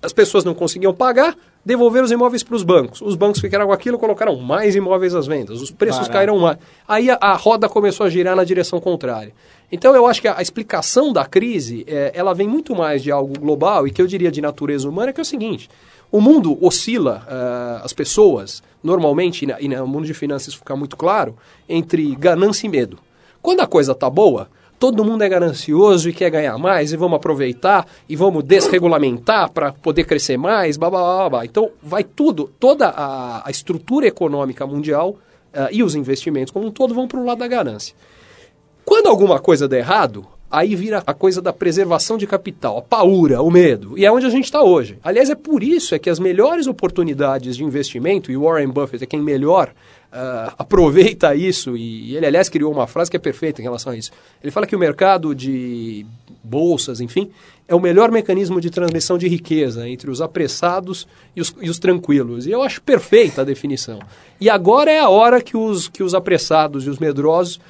Speaker 5: As pessoas não conseguiam pagar, devolver os imóveis para os bancos. Os bancos ficaram com aquilo, colocaram mais imóveis às vendas, os preços Barato. caíram mais. Aí a, a, roda começou a girar na direção contrária. Então eu acho que a, a explicação da crise, é, ela vem muito mais de algo global e que eu diria de natureza humana, que é o seguinte, o mundo oscila, uh, as pessoas, normalmente, e no mundo de finanças fica muito claro, entre ganância e medo. Quando a coisa está boa, todo mundo é ganancioso e quer ganhar mais e vamos aproveitar e vamos desregulamentar para poder crescer mais, blá, blá, blá, blá. Então vai tudo, toda a, a estrutura econômica mundial uh, e os investimentos como um todo vão para o lado da ganância. Quando alguma coisa der errado, aí vira a coisa da preservação de capital, a paura, o medo. E é onde a gente está hoje. Aliás, é por isso é que as melhores oportunidades de investimento, e Warren Buffett é quem melhor uh, aproveita isso, e, ele, aliás, criou uma frase que é perfeita em relação a isso. Ele fala que o mercado de bolsas, enfim, é o melhor mecanismo de transmissão de riqueza entre os apressados e os, e os, tranquilos. E eu acho perfeita a definição. E agora é a hora que os, que os apressados e os medrosos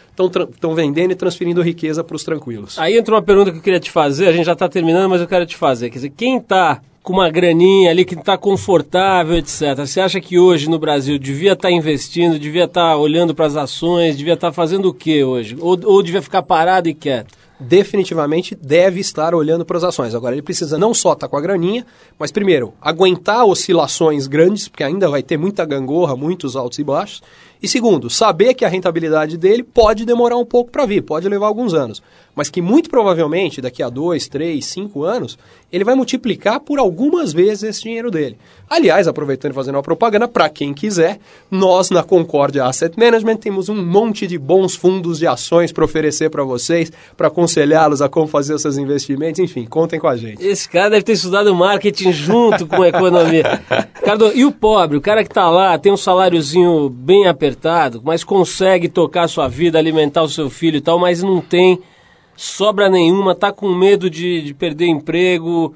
Speaker 5: estão vendendo e transferindo riqueza para os tranquilos.
Speaker 2: Aí entra uma pergunta que eu queria te fazer, a gente já está terminando, mas eu quero te fazer. Quer dizer, quem está com uma graninha ali que está confortável, etc. Você acha que hoje no Brasil devia estar tá investindo, devia estar tá olhando para as ações, devia estar tá fazendo o que hoje? Ou, ou devia ficar parado e quieto?
Speaker 5: definitivamente deve estar olhando para as ações. Agora, ele precisa não só estar tá com a graninha, mas primeiro, aguentar oscilações grandes, porque ainda vai ter muita gangorra, muitos altos e baixos. E segundo, saber que a rentabilidade dele pode demorar um pouco para vir, pode levar alguns anos mas que muito provavelmente daqui a dois, três, cinco anos, ele vai multiplicar por algumas vezes esse dinheiro dele. Aliás, aproveitando e fazendo uma propaganda, para quem quiser, nós na Concórdia Asset Management temos um monte de bons fundos de ações para oferecer para vocês, para aconselhá-los a como fazer os seus investimentos, enfim, contem com a gente.
Speaker 2: Esse cara deve ter estudado marketing junto com a economia. Ricardo, e o pobre, o cara que está lá, tem um saláriozinho bem apertado, mas consegue tocar a sua vida, alimentar o seu filho e tal, mas não tem sobra nenhuma, tá com medo de, de perder emprego.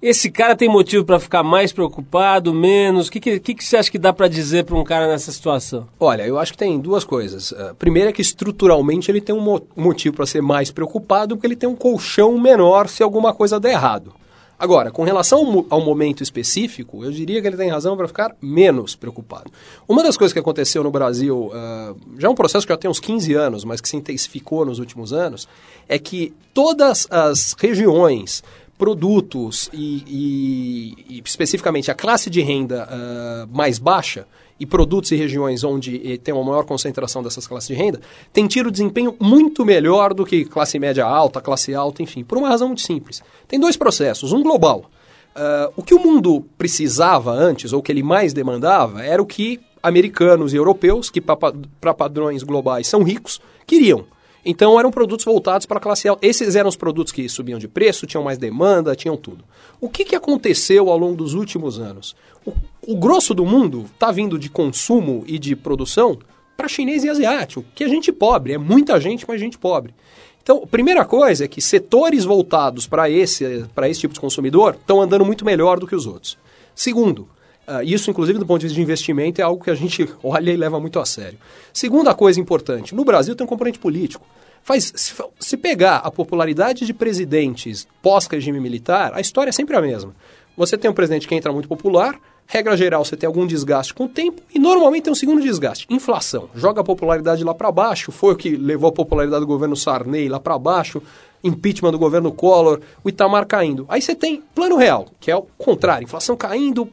Speaker 2: Esse cara tem motivo para ficar mais preocupado, menos? O que, que, que, você acha que dá para dizer para um cara nessa situação?
Speaker 5: Olha, eu acho que tem duas coisas. Uh, primeiro é que estruturalmente ele tem um mo motivo para ser mais preocupado, porque ele tem um colchão menor se alguma coisa der errado. Agora, com relação ao, momento específico, eu diria que ele tem razão para ficar menos preocupado. Uma das coisas que aconteceu no Brasil, uh, já é um processo que já tem uns 15 anos, mas que se intensificou nos últimos anos, é que todas as regiões, produtos e, e, e especificamente a classe de renda uh, mais baixa, e produtos e regiões onde tem uma maior concentração dessas classes de renda, tem tido desempenho muito melhor do que classe média alta, classe alta, enfim, por uma razão muito simples. Tem dois processos, um global. Uh, o que o mundo precisava antes, ou o que ele mais demandava, era o que americanos e europeus, que para padrões globais são ricos, queriam. Então eram produtos voltados para a classe alta. Esses eram os produtos que subiam de preço, tinham mais demanda, tinham tudo. O que, que aconteceu ao longo dos últimos anos? O, o grosso do mundo está vindo de consumo e de produção para chinês e asiático, que é gente pobre, é muita gente, mas gente pobre. Então, a primeira coisa é que setores voltados para esse, esse tipo de consumidor estão andando muito melhor do que os outros. Segundo, Uh, isso, inclusive, do ponto de vista de investimento, é algo que a gente olha e leva muito a sério. Segunda coisa importante: no Brasil tem um componente político. Faz, se pegar a popularidade de presidentes pós-regime militar, a história é sempre a mesma. Você tem um presidente que entra muito popular, regra geral, você tem algum desgaste com o tempo e normalmente tem um segundo desgaste, inflação. Joga a popularidade lá para baixo, foi o que levou a popularidade do governo Sarney lá para baixo, impeachment do governo Collor, o Itamar caindo. Aí você tem plano real, que é o contrário, inflação caindo,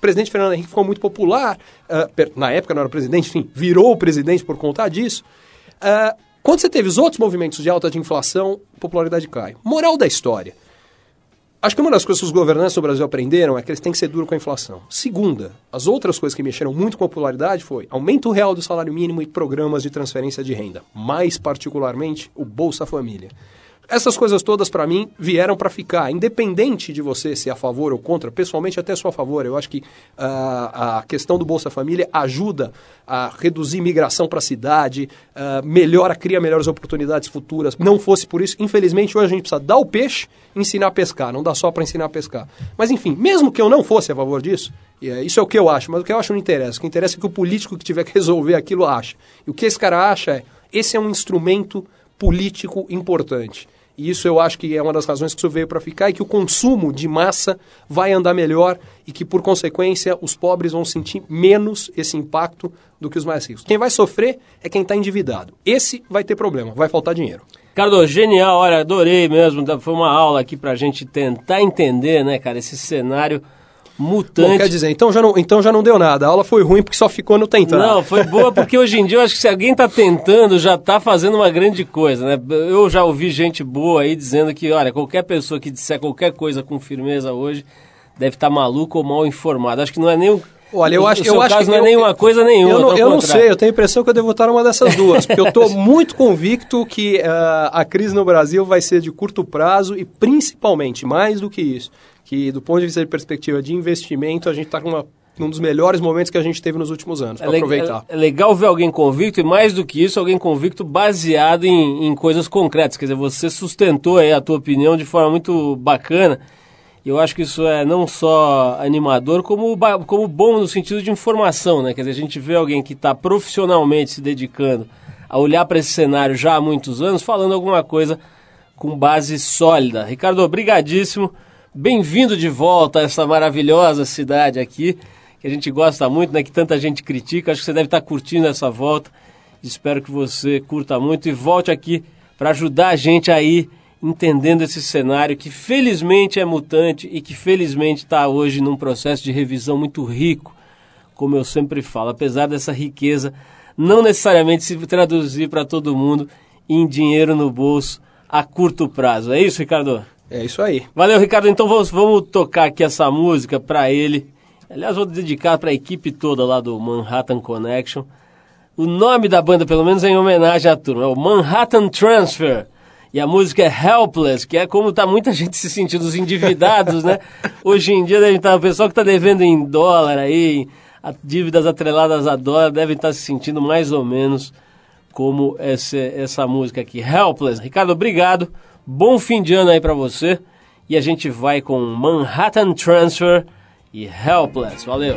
Speaker 5: presidente Fernando Henrique ficou muito popular, uh, na época não era presidente, enfim, virou o presidente por conta disso. Uh, quando você teve os outros movimentos de alta de inflação, popularidade cai. Moral da história. Acho que uma das coisas que os governantes do Brasil aprenderam é que eles têm que ser duros com a inflação. Segunda, as outras coisas que mexeram muito com a popularidade foi aumento real do salário mínimo e programas de transferência de renda, mais particularmente o Bolsa Família. Essas coisas todas, para mim, vieram para ficar. Independente de você ser a favor ou contra, pessoalmente até sou a favor. Eu acho que uh, a questão do Bolsa Família ajuda a reduzir migração para a cidade, uh, melhora, cria melhores oportunidades futuras. Não fosse por isso, infelizmente, hoje a gente precisa dar o peixe ensinar a pescar. Não dá só para ensinar a pescar. Mas, enfim, mesmo que eu não fosse a favor disso, é, isso é o que eu acho, mas o que eu acho não interessa. O que interessa é que o político que tiver que resolver aquilo acha. E o que esse cara acha é, esse é um instrumento político importante. E isso eu acho que é uma das razões que isso veio para ficar e que o consumo de massa vai andar melhor e que, por consequência, os pobres vão sentir menos esse impacto do que os mais ricos. Quem vai sofrer é quem está endividado. Esse vai ter problema, vai faltar dinheiro.
Speaker 2: Carlos, genial, olha, adorei mesmo. Foi uma aula aqui para a gente tentar entender, né, cara, esse cenário mutante. Bom,
Speaker 5: quer dizer, então já, não, então já não deu nada. A aula foi ruim porque só ficou no tentando.
Speaker 2: Não, foi boa porque hoje em dia eu acho que se alguém está tentando, já está fazendo uma grande coisa, né? Eu já ouvi gente boa aí dizendo que, olha, qualquer pessoa que disser qualquer coisa com firmeza hoje deve estar tá maluco ou mal informado. Acho que não é nem o,
Speaker 5: Olha, eu acho,
Speaker 8: o seu
Speaker 5: eu acho que
Speaker 8: não é nenhuma coisa nenhuma.
Speaker 5: Eu não, eu não sei, eu tenho a impressão que eu devo estar numa dessas duas, porque eu estou muito convicto que ah, a crise no Brasil vai ser de curto prazo e principalmente, mais do que isso, que do ponto de vista de perspectiva de investimento, a gente está num dos melhores momentos que a gente teve nos últimos anos, para
Speaker 8: le-
Speaker 5: aproveitar.
Speaker 8: é legal ver alguém convicto e mais do que isso, alguém convicto baseado em, em coisas concretas. Quer dizer, você sustentou a tua opinião de forma muito bacana. E eu acho que isso é não só animador, como, como bom no sentido de informação, né? Quer dizer, a gente vê alguém que está profissionalmente se dedicando a olhar para esse cenário já há muitos anos, falando alguma coisa com base sólida. Ricardo, obrigadíssimo. Bem-vindo de volta a essa maravilhosa cidade aqui, que a gente gosta muito, né? Que tanta gente critica. Acho que você deve estar curtindo essa volta. Espero que você curta muito e volte aqui para ajudar a gente aí entendendo esse cenário que felizmente é mutante e que felizmente está hoje num processo de revisão muito rico, como eu sempre falo, apesar dessa riqueza não necessariamente se traduzir para todo mundo em dinheiro no bolso a curto prazo. É isso, Ricardo?
Speaker 5: É isso aí.
Speaker 8: Valeu, Ricardo. Então vamos, vamos tocar aqui essa música para ele. Aliás, vou dedicar para a equipe toda lá do Manhattan Connection. O nome da banda, pelo menos, é em homenagem à turma. É o Manhattan Transfer. E a música é Helpless, que é como tá muita gente se sentindo, os endividados, né? Hoje em dia deve estar, o pessoal que está devendo em dólar aí, a- dívidas atreladas a dólar, devem estar se sentindo mais ou menos como essa, essa música aqui, Helpless. Ricardo, obrigado. Bom fim de ano aí pra você. E a gente vai com Manhattan Transfer e Helpless. Valeu.